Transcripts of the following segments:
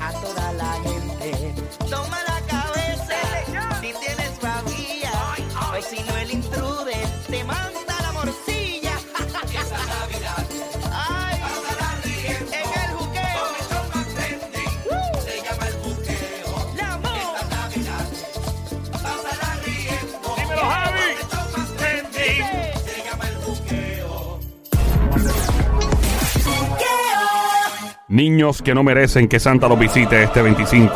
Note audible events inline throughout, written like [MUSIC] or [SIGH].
a toda la gente. Niños que no merecen que Santa los visite este 25.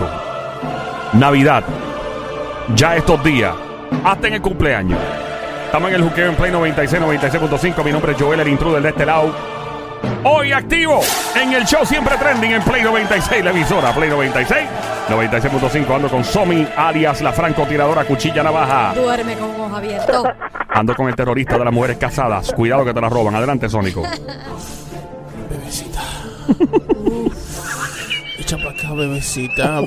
Navidad. Ya estos días. Hasta en el cumpleaños. Estamos en el juqueo en Play 96, 96.5. Mi nombre es Joel, el intruder de este lado. Hoy activo en el show siempre trending en Play 96, la emisora Play 96, 96.5. Ando con Somi, alias la francotiradora cuchilla navaja. Duerme con ojos abiertos. [LAUGHS] Ando con el terrorista de las mujeres casadas. Cuidado que te las roban. Adelante, Sónico. Bebecita. [LAUGHS] Echa para acá, bebecita.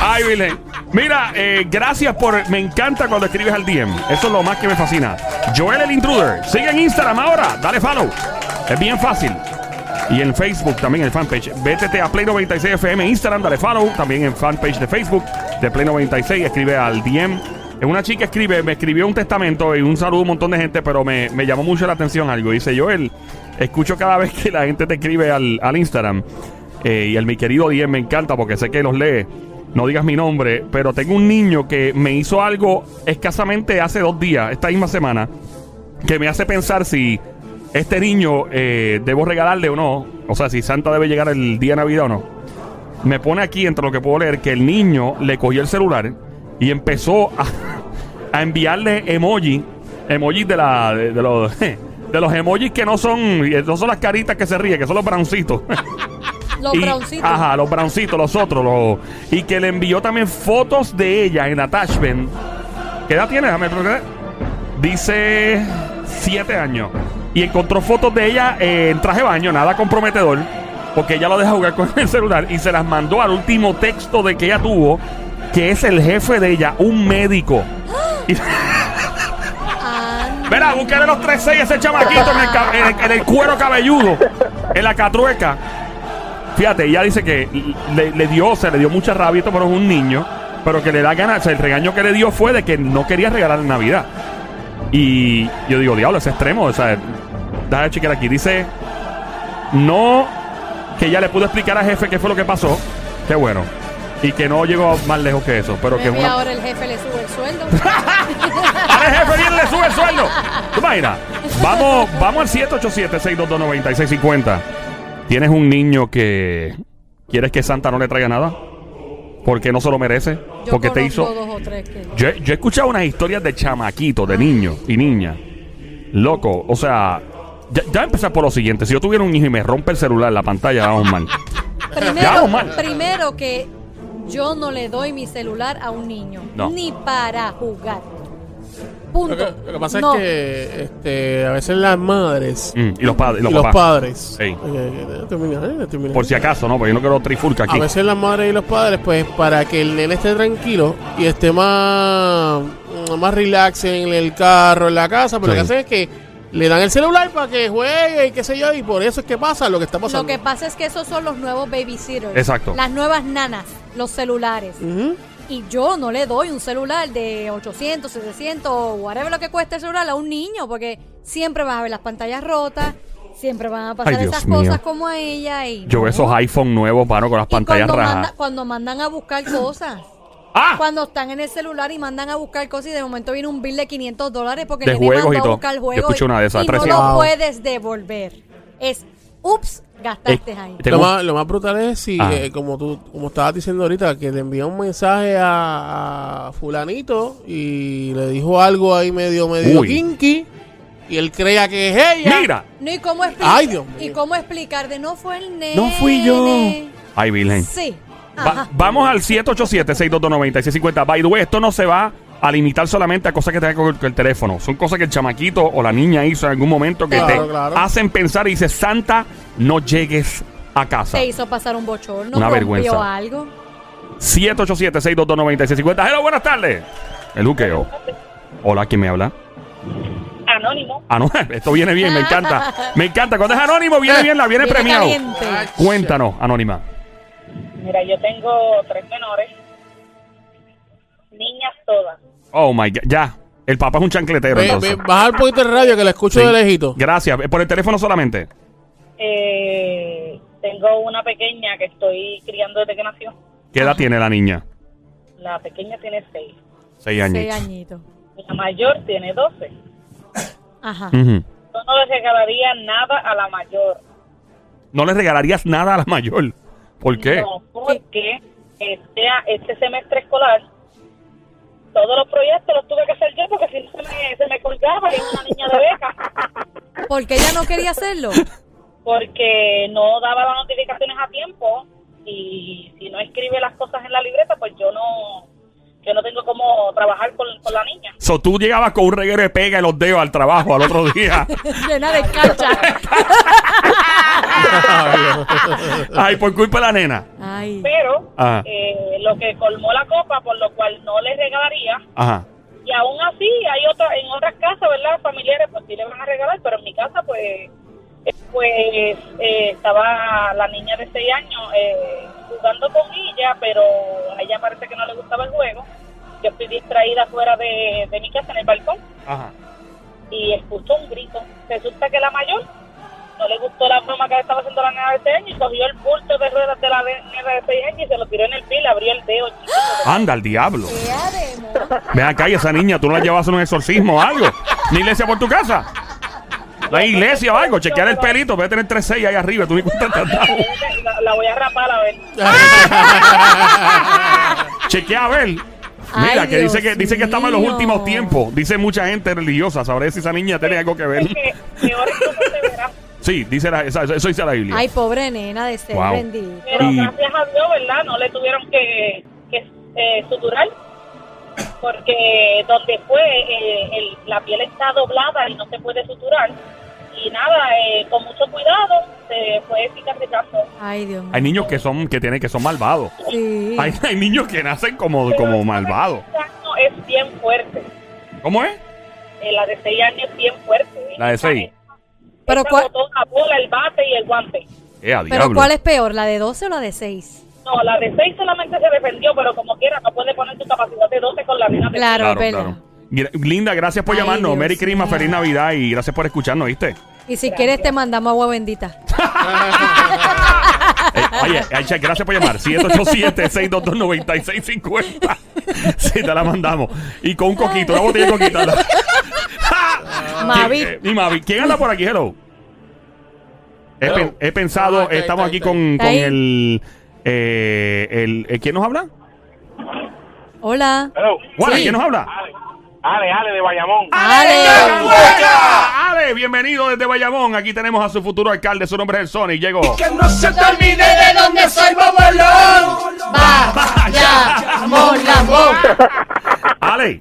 Ay, Virgen. Mira, eh, gracias por. Me encanta cuando escribes al DM. Eso es lo más que me fascina. Joel el Intruder. Sigue en Instagram ahora. Dale follow. Es bien fácil. Y en Facebook también, el fanpage. Vétete a Play 96 FM Instagram, dale follow. También en fanpage de Facebook de Play 96. Escribe al DM. Una chica escribe, me escribió un testamento y un saludo a un montón de gente, pero me, me llamó mucho la atención algo. Dice Joel, escucho cada vez que la gente te escribe al, al Instagram. Eh, y el mi querido DM me encanta porque sé que los lee. No digas mi nombre, pero tengo un niño que me hizo algo escasamente hace dos días, esta misma semana, que me hace pensar si este niño eh, debo regalarle o no. O sea, si Santa debe llegar el día de Navidad o no. Me pone aquí, entre lo que puedo leer, que el niño le cogió el celular y empezó a, [LAUGHS] a enviarle emoji, emojis de la de los [LAUGHS] de los emojis que no son no son las caritas que se ríen, que son los browncitos. [LAUGHS] [LAUGHS] Los Y- browncitos. Ajá, los browncitos, los otros. los- y que le envió también fotos de ella en attachment. ¿Qué edad tiene? Déjame. Dice siete años. Y encontró fotos de ella eh, en traje de baño, nada comprometedor. Porque ella lo deja jugar con el celular y se las mandó al último texto de que ella tuvo, que es el jefe de ella, un médico. [GASPS] Y- Ah, [LAUGHS] Verá, búsquele los 3-6 ese chamaquito en el, cuero cabelludo, en la catrueca. Fíjate, ella dice que le, le dio, se le dio mucha rabia, esto, pero es un niño, pero que le da ganas, el regaño que le dio fue de que no quería regalar Navidad. Y yo digo, diablo, es extremo, o sea, déjame chequear aquí, dice, no, que ella le pudo explicar al jefe qué fue lo que pasó, qué bueno, y que no llegó más lejos que eso, pero que es una... ahora el jefe le sube el sueldo. [LAUGHS] Ahora el jefe viene le sube el sueldo. ¿Tú imaginas? Vamos, vamos al 787-622-9650. ¿Tienes un niño que quieres que Santa no le traiga nada? Porque no se lo merece. Yo porque te hizo. dos o tres que... Yo, he- yo he escuchado unas historias de chamaquitos, de niños y niñas. Loco, o sea. Ya, ya empezar por lo siguiente. Si yo tuviera un hijo y me rompe el celular, la pantalla, vamos mal. Primero, vamos mal. primero que yo no le doy mi celular a un niño. No. Ni para jugar. Lo Punto. que, lo que pasa No. es que este, a veces las madres Mm, y los padres. y y los padres. Sí. Eh, eh, termina, eh, termina. Por si acaso, ¿no? Porque yo no quiero trifulca aquí. A veces las madres y los padres, pues para que el nene esté tranquilo y esté más, más relax en el carro, en la casa, pero Sí. lo que hacen es que le dan el celular para que juegue y qué sé yo, y por eso es que pasa lo que está pasando. Lo que pasa es que esos son los nuevos babysitters. Exacto. Las nuevas nanas, los celulares. Ujú. Y yo no le doy un celular de 800, 700, whatever lo que cueste el celular a un niño, porque siempre vas a ver las pantallas rotas, siempre van a pasar Ay, esas mío. cosas como a ella. Y Yo veo no. esos iPhone nuevos, mano, con las Y pantallas cuando, rajas. manda- cuando mandan a buscar cosas. ¡Ah! Cuando están en el celular y mandan a buscar cosas y de momento viene un bill de 500 dólares porque De el nene juegos mandó y todo. a buscar Yo juegos escuché una de esas, y no 300. lo puedes devolver. Es, ups, gastaste Eh, ahí. Tengo- Lo más, lo más brutal es si, Ajá. eh, como tú como estabas diciendo ahorita, que le envía un mensaje a, a fulanito y le dijo algo ahí medio, medio Uy. kinky y él crea que es ella. Mira, No, ¿y cómo explicar? Ay, Dios mío. ¿Y cómo explicar de no fue el nene? no fui yo. Ay, Virgen. Sí. Va- vamos al 787-622-9650. By the way, esto no se va a limitar solamente a cosas que tengan que ver con el teléfono. Son cosas que el chamaquito o la niña hizo en algún momento que Claro, te claro. hacen pensar y dices, Santa, no llegues a casa. Te hizo pasar un bochorno, Una rompió vergüenza. algo. 787-622-9650. Hello, buenas tardes. El juqueo. Hola, ¿quién me habla? Anónimo. Ah, no, [LAUGHS] esto viene bien, me encanta. Me encanta. Cuando es anónimo, viene bien, la viene, Viene premiado. caliente. Cuéntanos, anónima. Mira, yo tengo tres menores, niñas todas. Oh my God, ya. El papá es un chancletero. Ve, entonces. ve, baja un poquito el radio que la escucho Sí. de lejito. Gracias. Por el teléfono solamente. Eh, tengo una pequeña que estoy criando desde que nació. ¿Qué edad tiene la niña? La pequeña tiene seis. Seis Seis años. añitos. La mayor tiene doce. Ajá. Ujú. Yo no le regalaría nada a la mayor. No le regalarías nada a la mayor. ¿Por qué? No, porque este, este semestre escolar todos los proyectos los tuve que hacer yo porque si no se me, se me colgaba y era una niña de beca. [LAUGHS] Porque ella no quería hacerlo. Porque no daba las notificaciones a tiempo y si no escribe las cosas en la libreta, pues yo no yo no tengo cómo trabajar con, con la niña. So, tú llegabas con un reguero de pega en los dedos al trabajo al otro día. [LAUGHS] Llena de cacha. [LAUGHS] [LAUGHS] Ay, por culpa de la nena. Ay. Pero Ajá. eh, lo que colmó la copa, por lo cual no le regalaría, Ajá. y aún así hay otra, en otras casas, ¿verdad? Familiares, pues sí le van a regalar, pero en mi casa, pues, eh, pues eh, estaba la niña de 6 años eh, jugando con ella, pero a ella parece que no le gustaba el juego. Yo estoy distraída fuera de, de mi casa en el balcón Ajá. y escucho un grito. Resulta que la mayor no le gustó la broma que estaba haciendo la nena de 6 años y cogió el bulto de ruedas de la nena de 6 años y se lo tiró en el pie y le abrió el dedo chiquito. Anda, el diablo. Ven acá y esa niña, tú no la llevas a un exorcismo o algo. ¿Una iglesia por tu casa? ¿La iglesia o algo? Chequear el pelito, voy a tener tres seis ahí arriba, tú ni cuenta te has dado. La, la voy a rapar a ver. [LAUGHS] Chequea a ver. Ay, Mira, que Dios dice que dice que estamos en los últimos tiempos. Dice mucha gente religiosa. Sabré si esa niña tiene algo que ver. Sí, dice la- esa- eso dice la Biblia. Ay, pobre nena de ser Wow. bendita. Pero Y- gracias a Dios, ¿verdad? No le tuvieron que, que eh, suturar. Porque donde fue, eh, el- la piel está doblada y no se puede suturar. Y nada, eh, con mucho cuidado se fue cicatrizando. Ay, Dios mío. Hay niños que son que tienen que son malvados. Sí. Hay, hay niños que nacen como, Pero como esta malvados. de seis años es bien fuerte. ¿Cómo es? Eh, la de 6 años es bien fuerte. La de seis. Pero cuál- botó la bola, el bate y el guante. Eh, a Pero diablo. ¿cuál es peor, la de 12 o la de 6? No, la de 6 solamente se defendió, pero como quiera, no puede poner su capacidad de 12 con la nena de Claro, Claro, claro. Linda, gracias por Ay, llamarnos. Dios Merry Christmas, feliz Navidad y gracias por escucharnos, ¿viste? Y si quieres te mandamos agua bendita. [LAUGHS] Eh, oye, Aicha, gracias por llamar. 787-622-9650. Sí, te la mandamos. Y con un coquito, una botella de coquito. Mavi. ¿Quién, eh, Mavi. ¿Quién anda por aquí? Hello. He, Hello. pen- he pensado, Ah, está ahí, estamos está aquí con, está con ahí. el, eh, el, eh, ¿Quién nos habla? Hola. Hello. Sí. ¿quién nos habla? Ale, Ale de Bayamón. Ale. Ale, bienvenido desde Bayamón. Aquí tenemos a su futuro alcalde. Su nombre es el Sonic. Llegó. Que no se te olvide de dónde soy Bobolón. Vayamos, Lambón. Ale,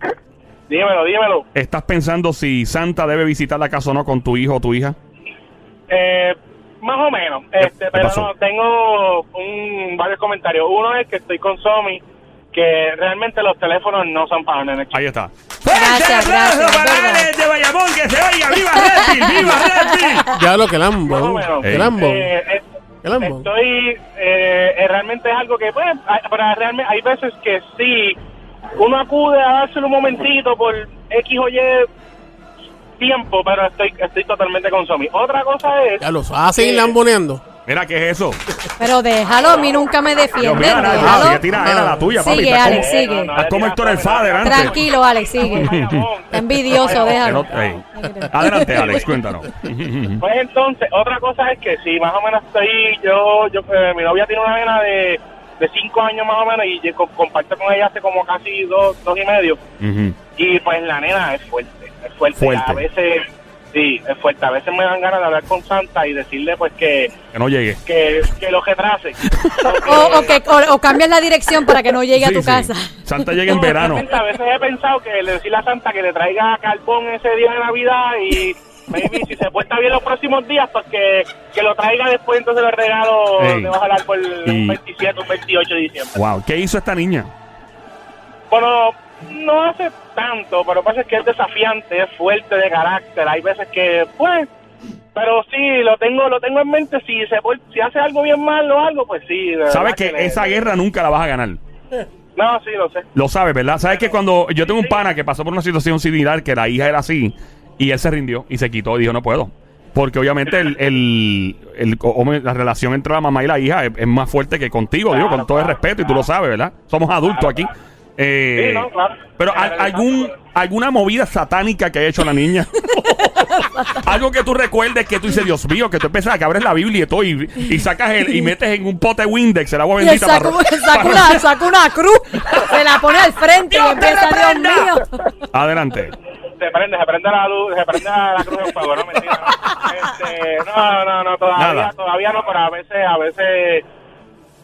Dímelo, dímelo. ¿estás pensando si Santa debe visitar la casa o no con tu hijo o tu hija? Eh, más o menos. ¿Qué- Este, pero pasó? no, tengo un, varios comentarios. Uno es que estoy con Somi, que realmente los teléfonos no son para nenes. Ahí está. Gracias, gracias, para de Bayamón, que se oiga. ¡Viva Redfield! ¡Viva [LAUGHS] Redfield! Ya lo que Más o Lambo. menos. Que Lambo. Eh, eh, ¿Qué Lambo? Estoy, eh, eh, realmente es algo que, pues, hay- pero realmente hay veces que sí, uno acude a dárselo un momentito por X o Y tiempo, pero estoy, estoy totalmente con Somi. Otra cosa es... Ya lo vas a seguir lamboneando. Mira, ¿qué es eso? Pero déjalo, a mí nunca me defienden. Déjalo. sigue tira, era la tuya, papi. Sigue, Alex, como- sigue. Estás como Héctor el Fader antes. Tranquilo, Alex, sigue. [LAUGHS] Envidioso, déjalo. Adelante, Alex, cuéntanos. [LAUGHS] Pues entonces, otra cosa es que si más o menos estoy, yo, yo eh, mi novia tiene una nena de, de cinco años más o menos y yo comparto con ella hace como casi dos, dos y medio. Y pues la nena es fuerte, es fuerte. Fuerte. A veces, sí, es fuerte. A veces me dan ganas de hablar con Santa y decirle pues que, Que no llegue. que, que lo retrase. [LAUGHS] O, o que, o, o cambias la dirección para que no llegue a tu sí. casa. Santa llega en verano. A veces he pensado que le decirle a Santa que le traiga carbón ese día de Navidad y maybe si se porta bien los próximos días, pues que, que lo traiga después entonces el regalo Ey. debajo del árbol Y- un 27, un 28 de diciembre. Wow, ¿qué hizo esta niña? Bueno, no hace tanto, pero pasa que es desafiante, es fuerte de carácter. Hay veces que, pues, pero sí, lo tengo lo tengo en mente. Si se por- si hace algo bien mal o algo, pues sí. de Sabes verdad que le- esa guerra nunca la vas a ganar. No, sí, lo sé. Lo sabes, ¿verdad? Sabes que cuando yo tengo un pana que pasó por una situación similar, que la hija era así, y él se rindió y se quitó y dijo, no puedo. Porque obviamente el, el, el- la relación entre la mamá y la hija es, es más fuerte que contigo, digo, con todo el respeto, y tú lo sabes, ¿verdad? Somos adultos aquí. Eh, Sí, no, claro. Pero ¿al- algún, alguna movida satánica que haya hecho la niña. [LAUGHS] Algo que tú recuerdes que tú dices, Dios mío, que tú empiezas a que abres la Biblia y todo y, y sacas el, y metes en un pote Windex el agua bendita saca, para- [LAUGHS] saca para- una, saca una cruz, se la pone al frente y ¡Dios te empieza, Dios mío. Adelante. Se prende, se prende la luz, se prende la cruz en fuego, no mentira. Este, no, no, no, todavía, Nada. todavía no, pero a veces, a veces,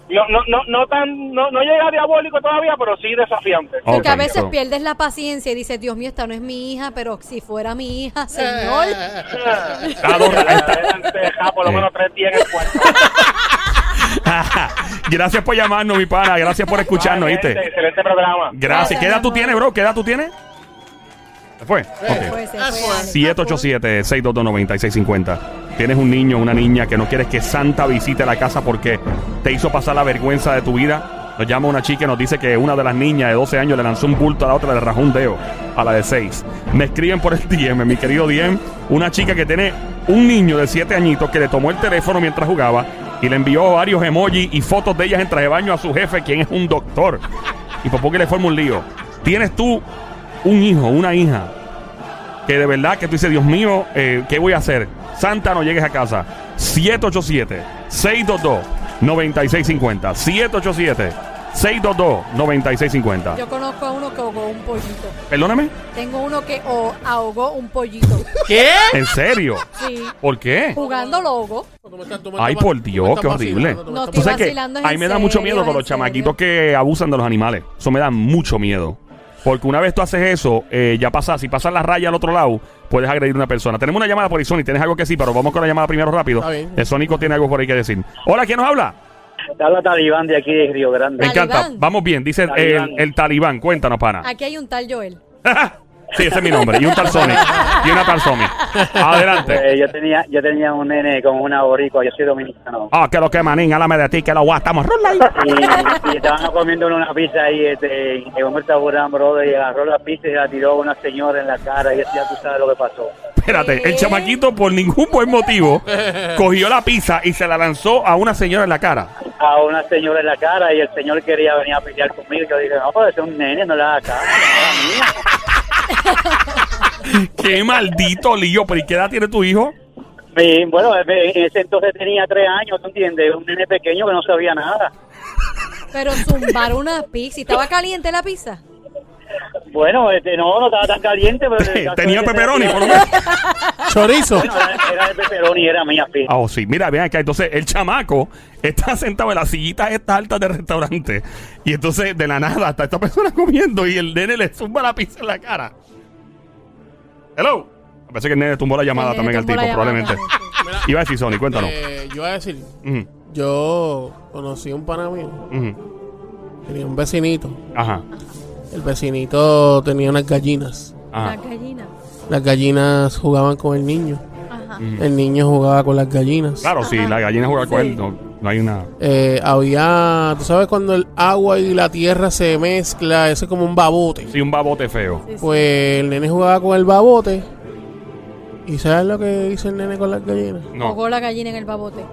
no, no, no, no tan, no, no llega a diabólico todavía, pero sí desafiante. Porque a veces so- pierdes la paciencia y dices, Dios mío, esta no es mi hija, pero si fuera mi hija, Señor. Ah, ja, por lo menos tres días en el cuarto. [LAUGHS] Gracias por llamarnos, mi pana. Gracias por escucharnos, Excelente, ¿viste? Excelente programa. Gracias. ¿Qué edad tú tienes, bro? ¿Qué edad tú tienes? ¿Se fue? Se Ok. fue, se Ah. 787-622-9650. Tienes un niño o una niña que no quieres que Santa visite la casa porque te hizo pasar la vergüenza de tu vida. Nos llama una chica y nos dice que una de las niñas de 12 años le lanzó un bulto a la otra, le rajó un dedo a la de 6. Me escriben por el [LAUGHS] DM, mi querido DM, una chica que tiene un niño de 7 añitos que le tomó el teléfono mientras jugaba y le envió varios emojis y fotos de ellas en traje de baño a su jefe, quien es un doctor. Y por poco le forma un lío. Tienes tú un hijo, una hija, que de verdad que tú dices, Dios mío, eh, ¿qué voy a hacer? Santa, no llegues a casa. 787-622-9650. 787-622-9650. Yo conozco a uno que ahogó un pollito. Perdóname. Tengo uno que o- ahogó un pollito. ¿Qué? ¿En serio? Sí. ¿Por qué? Jugando lo ahogó. Ay, por Dios, qué horrible. No, que vacilando, es a mí en me da mucho miedo con en los chamaquitos que abusan de los animales. Eso me da mucho miedo. Porque una vez tú haces eso, eh, ya pasa, si pasas la raya al otro lado, puedes agredir a una persona. Tenemos una llamada por ahí, Sony. ¿Tienes algo que sí? Pero vamos con la llamada primero rápido. El Sónico tiene algo por ahí que decir. Hola, ¿quién nos habla? Te habla Talibán de aquí de Río Me Grande. encanta. Talibán. Vamos bien, dice Talibán. el, el talibán. Cuéntanos, pana. Aquí hay un tal Joel. [LAUGHS] sí, ese es mi nombre. Y un tal Sony. y una tal Somi. Adelante. Eh, yo tenía yo tenía un nene con una boricua, yo soy dominicano. Ah, que lo que manín, háblame de ti, que lo guastamos. Y, y estaban comiendo una pizza ahí, este, y un restaurante, brother, y agarró la pizza y la tiró a una señora en la cara, y eso ya tú sabes lo que pasó. Espérate, el chamaquito, por ningún buen motivo, cogió la pizza y se la lanzó a una señora en la cara. A una señora en la cara, y el señor quería venir a pelear conmigo, yo dije, no, es un nene, no le haga mía. [LAUGHS] ¡Qué maldito lío! ¿Pero y qué edad tiene tu hijo? Bueno, en ese entonces tenía tres años, ¿tú entiendes? Un nene pequeño que no sabía nada. Pero zumbar una pizza. ¿Y estaba caliente la pizza? Bueno, este, no, no estaba tan caliente, pero... [LAUGHS] Tenía pepperoni, por lo menos. [LAUGHS] Chorizo. Bueno, era, era de pepperoni, era mía, sí. Ah, oh, sí. Mira, vean acá. Entonces, el chamaco está sentado en las sillitas estas altas del restaurante. Y entonces, de la nada, está esta persona comiendo y el nene le zumba la pizza en la cara. Hello. Parece que el nene tumbó la llamada El también al tumbó tipo, la llamada probablemente. Mira, Iba a decir Sony, cuéntanos. eh, yo voy a decir, Ujú, yo conocí a un pana mío, ujú. tenía un vecinito. Ajá. El vecinito tenía unas gallinas. Ajá. Las gallinas. Las gallinas jugaban con el niño. Ajá. El niño jugaba con las gallinas. Claro, si la gallina juega con él, no, no hay una. Eh, había, tú sabes cuando el agua y la tierra se mezcla, ese es como un babote. Sí, un babote feo. Sí, sí. Pues el nene jugaba con el babote. ¿Y sabes lo que hizo el nene con las gallinas? No. Ahogó la gallina en el babote.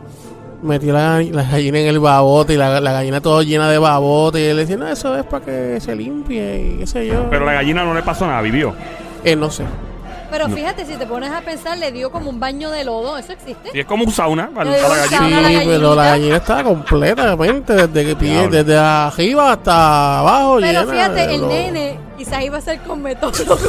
Metió la, la gallina en el babote y la, la gallina toda llena de babote. Y él decía, no, eso es para que se limpie y qué sé yo. Pero la gallina no le pasó nada, vivió. Eh, no sé. Pero fíjate, si te pones a pensar, le dio como un baño de lodo. ¿Eso existe? Y es como un sauna para, la gallina. Sí, la pero la gallina estaba completamente desde que pie, desde arriba hasta abajo. Pero llena fíjate, el lodo. nene quizás iba a ser con metólogo. [LAUGHS]